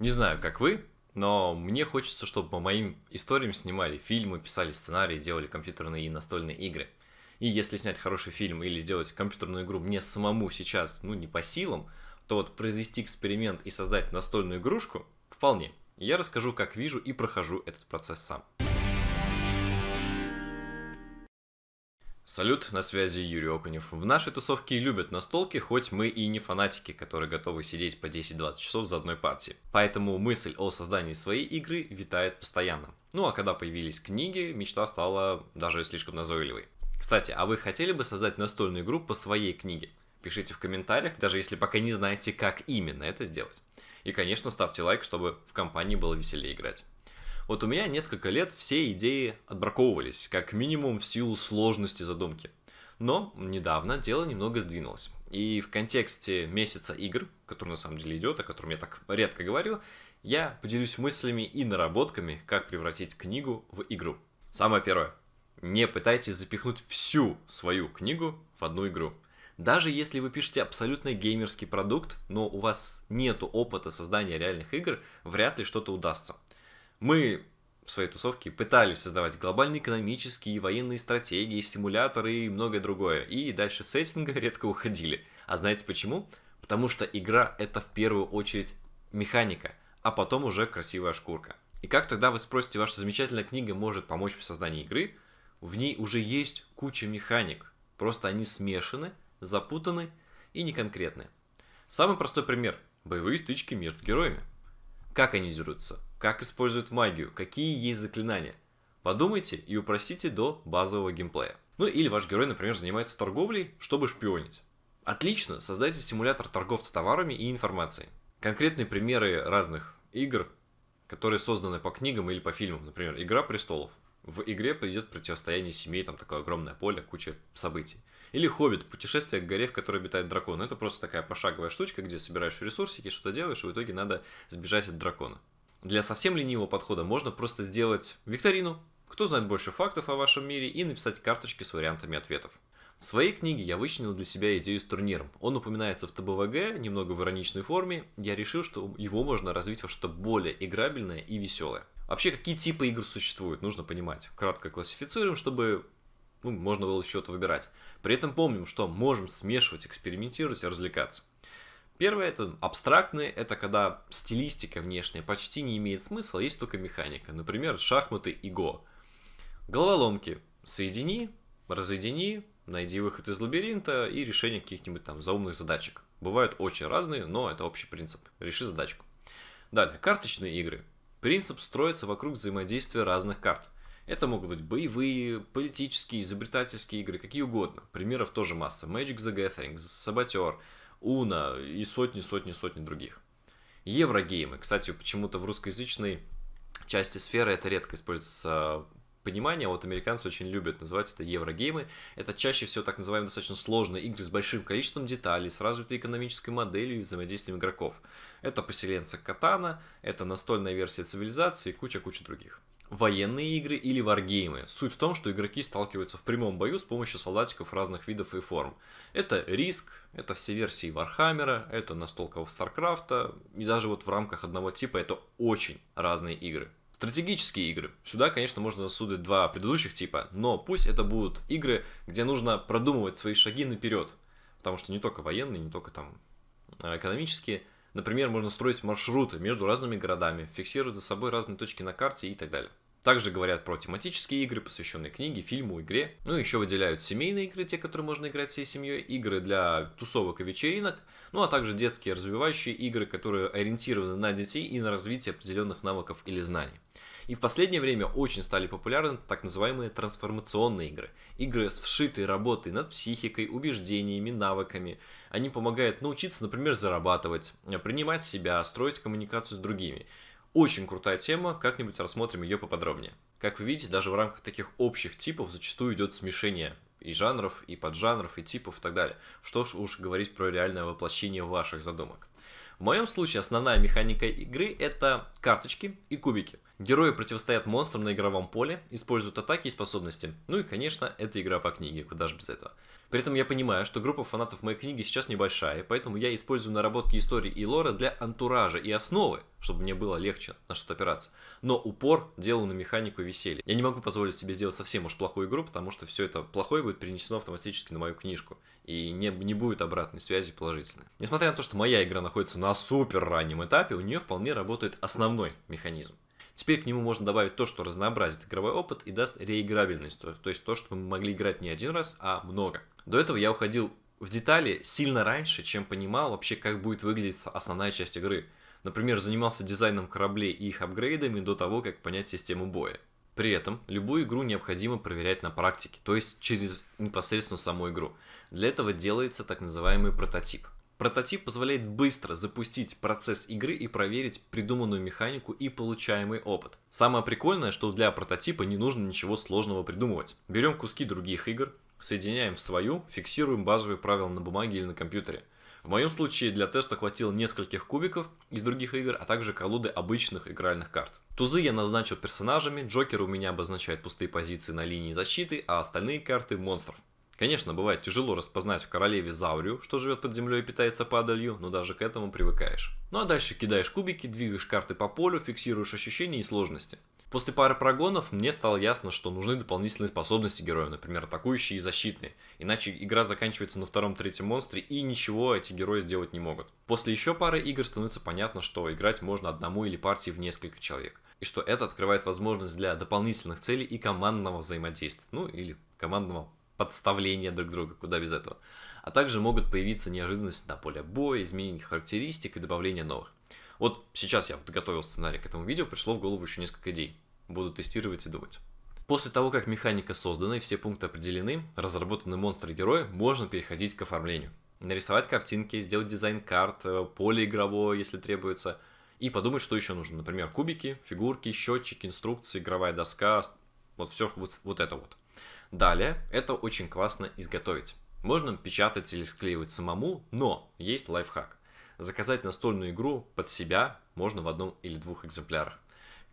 Не знаю, как вы, но мне хочется, чтобы по моим историям снимали фильмы, писали сценарии, делали компьютерные и настольные игры. И если снять хороший фильм или сделать компьютерную игру мне самому сейчас, ну, не по силам, то вот произвести эксперимент и создать настольную игрушку вполне. Я расскажу, как вижу и прохожу этот процесс сам. Салют, на связи Юрий Окунев. В нашей тусовке любят настолки, хоть мы и не фанатики, которые готовы сидеть по 10-20 часов за одной партией. Поэтому мысль о создании своей игры витает постоянно. Ну а когда появились книги, мечта стала даже слишком назойливой. Кстати, а вы хотели бы создать настольную игру по своей книге? Пишите в комментариях, даже если пока не знаете, как именно это сделать. И, конечно, ставьте лайк, чтобы в компании было веселее играть. Вот у меня несколько лет все идеи отбраковывались, как минимум в силу сложности задумки. Но недавно дело немного сдвинулось. И в контексте месяца игр, который на самом деле идет, о котором я так редко говорю, я поделюсь мыслями и наработками, как превратить книгу в игру. Самое первое. Не пытайтесь запихнуть всю свою книгу в одну игру. Даже если вы пишете абсолютно геймерский продукт, но у вас нет опыта создания реальных игр, вряд ли что-то удастся. Мы в своей тусовке пытались создавать глобальные экономические и военные стратегии, симуляторы и многое другое. И дальше сеттинга редко уходили. А знаете почему? Потому что игра это в первую очередь механика, а потом уже красивая шкурка. И как тогда вы спросите, ваша замечательная книга может помочь в создании игры? В ней уже есть куча механик, просто они смешаны, запутаны и неконкретны. Самый простой пример – боевые стычки между героями. Как они дерутся? Как используют магию, какие есть заклинания. Подумайте и упростите до базового геймплея. Ну или ваш герой, например, занимается торговлей, чтобы шпионить. Отлично, создайте симулятор торговца товарами и информацией. Конкретные примеры разных игр, которые созданы по книгам или по фильмам. Например, «Игра престолов». В игре придет противостояние семей, там такое огромное поле, куча событий. Или «Хоббит. Путешествие к горе, в которой обитает дракон». Это просто такая пошаговая штучка, где собираешь ресурсики, что-то делаешь, и в итоге надо сбежать от дракона. Для совсем ленивого подхода можно просто сделать викторину, кто знает больше фактов о вашем мире, и написать карточки с вариантами ответов. В своей книге я вычленил для себя идею с турниром. Он упоминается в ТБВГ, немного в ироничной форме. Я решил, что его можно развить во что-то более играбельное и веселое. Вообще, какие типы игр существуют, нужно понимать. Кратко классифицируем, чтобы ну, можно было что-то выбирать. При этом помним, что можем смешивать, экспериментировать и развлекаться. Первое это абстрактные, это когда стилистика внешняя почти не имеет смысла, есть только механика. Например, шахматы и го. Головоломки. Соедини, разъедини, найди выход из лабиринта и решение каких-нибудь там заумных задачек. Бывают очень разные, но это общий принцип. Реши задачку. Далее, карточные игры. Принцип строится вокруг взаимодействия разных карт. Это могут быть боевые, политические, изобретательские игры, какие угодно. Примеров тоже масса. Magic the Gathering, Saboteur, Уна и сотни-сотни-сотни других. Еврогеймы. Кстати, почему-то в русскоязычной части сферы это редко используется понимание, вот американцы очень любят называть это еврогеймы. Это чаще всего так называемые достаточно сложные игры с большим количеством деталей, с развитой экономической моделью и взаимодействием игроков. Это поселенцы Катана, это настольная версия цивилизации и куча-куча других военные игры или варгеймы. Суть в том, что игроки сталкиваются в прямом бою с помощью солдатиков разных видов и форм. Это риск, это все версии Warhammer а, это настолка StarCraft а, и даже вот в рамках одного типа это очень разные игры. Стратегические игры. Сюда, конечно, можно засунуть два предыдущих типа, но пусть это будут игры, где нужно продумывать свои шаги наперед. Потому что не только военные, не только там а, экономические, Например, можно строить маршруты между разными городами, фиксировать за собой разные точки на карте и так далее. Также говорят про тематические игры, посвященные книге, фильму, игре. Ну, еще выделяют семейные игры, те, которые можно играть всей семьей, игры для тусовок и вечеринок, ну, а также детские развивающие игры, которые ориентированы на детей и на развитие определенных навыков или знаний. И в последнее время очень стали популярны так называемые трансформационные игры. Игры с вшитой работой над психикой, убеждениями, навыками. Они помогают научиться, например, зарабатывать, принимать себя, строить коммуникацию с другими. Очень крутая тема, как-нибудь рассмотрим ее поподробнее. Как вы видите, даже в рамках таких общих типов зачастую идет смешение и жанров, и поджанров, и типов и так далее. Что ж уж говорить про реальное воплощение ваших задумок. В моем случае основная механика игры это карточки и кубики. Герои противостоят монстрам на игровом поле, используют атаки и способности. Ну и, конечно, это игра по книге, куда же без этого. При этом я понимаю, что группа фанатов моей книги сейчас небольшая, поэтому я использую наработки истории и лора для антуража и основы, чтобы мне было легче на что-то опираться. Но упор делаю на механику и веселье. Я не могу позволить себе сделать совсем уж плохую игру, потому что все это плохое будет перенесено автоматически на мою книжку. И не, не будет обратной связи положительной. Несмотря на то, что моя игра находится на супер раннем этапе, у нее вполне работает основной механизм. Теперь к нему можно добавить то, что разнообразит игровой опыт и даст реиграбельность, то, есть то, что мы могли играть не один раз, а много. До этого я уходил в детали сильно раньше, чем понимал вообще, как будет выглядеть основная часть игры. Например, занимался дизайном кораблей и их апгрейдами до того, как понять систему боя. При этом любую игру необходимо проверять на практике, то есть через непосредственно саму игру. Для этого делается так называемый прототип. Прототип позволяет быстро запустить процесс игры и проверить придуманную механику и получаемый опыт. Самое прикольное, что для прототипа не нужно ничего сложного придумывать. Берем куски других игр, соединяем в свою, фиксируем базовые правила на бумаге или на компьютере. В моем случае для теста хватило нескольких кубиков из других игр, а также колоды обычных игральных карт. Тузы я назначил персонажами, Джокер у меня обозначает пустые позиции на линии защиты, а остальные карты монстров. Конечно, бывает тяжело распознать в королеве Заурию, что живет под землей и питается падалью, но даже к этому привыкаешь. Ну а дальше кидаешь кубики, двигаешь карты по полю, фиксируешь ощущения и сложности. После пары прогонов мне стало ясно, что нужны дополнительные способности героя, например, атакующие и защитные. Иначе игра заканчивается на втором-третьем монстре и ничего эти герои сделать не могут. После еще пары игр становится понятно, что играть можно одному или партии в несколько человек. И что это открывает возможность для дополнительных целей и командного взаимодействия. Ну или командного подставления друг друга, куда без этого. А также могут появиться неожиданности на поле боя, изменение характеристик и добавление новых. Вот сейчас я вот готовил сценарий к этому видео, пришло в голову еще несколько идей. Буду тестировать и думать. После того, как механика создана и все пункты определены, разработаны монстры и герои, можно переходить к оформлению. Нарисовать картинки, сделать дизайн карт, э, поле игровое, если требуется, и подумать, что еще нужно. Например, кубики, фигурки, счетчик, инструкции, игровая доска, вот все вот, вот это вот. Далее, это очень классно изготовить. Можно печатать или склеивать самому, но есть лайфхак. Заказать настольную игру под себя можно в одном или двух экземплярах.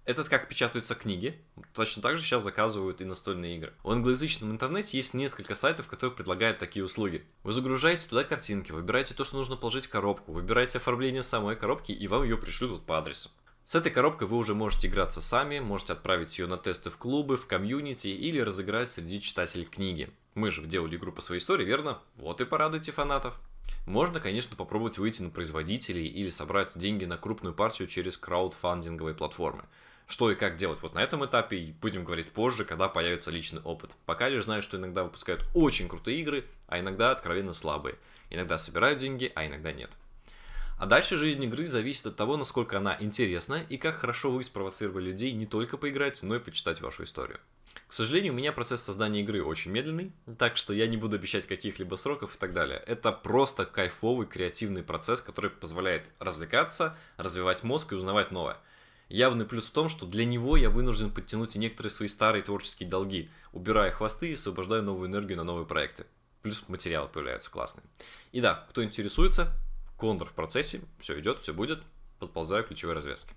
Этот как печатаются книги, точно так же сейчас заказывают и настольные игры. В англоязычном интернете есть несколько сайтов, которые предлагают такие услуги. Вы загружаете туда картинки, выбираете то, что нужно положить в коробку, выбираете оформление самой коробки и вам ее пришлют по адресу. С этой коробкой вы уже можете играться сами, можете отправить ее на тесты в клубы, в комьюнити или разыграть среди читателей книги. Мы же делали игру по своей истории, верно? Вот и порадуйте фанатов. Можно, конечно, попробовать выйти на производителей или собрать деньги на крупную партию через краудфандинговые платформы. Что и как делать вот на этом этапе, будем говорить позже, когда появится личный опыт. Пока лишь знаю, что иногда выпускают очень крутые игры, а иногда откровенно слабые. Иногда собирают деньги, а иногда нет. А дальше жизнь игры зависит от того, насколько она интересна и как хорошо вы спровоцировали людей не только поиграть, но и почитать вашу историю. К сожалению, у меня процесс создания игры очень медленный, так что я не буду обещать каких-либо сроков и так далее. Это просто кайфовый креативный процесс, который позволяет развлекаться, развивать мозг и узнавать новое. Явный плюс в том, что для него я вынужден подтянуть и некоторые свои старые творческие долги, убирая хвосты и освобождая новую энергию на новые проекты. Плюс материалы появляются классные. И да, кто интересуется, Кондор в процессе, все идет, все будет, подползаю ключевые развязки.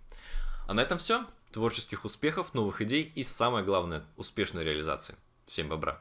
А на этом все. Творческих успехов, новых идей и самое главное, успешной реализации. Всем бобра!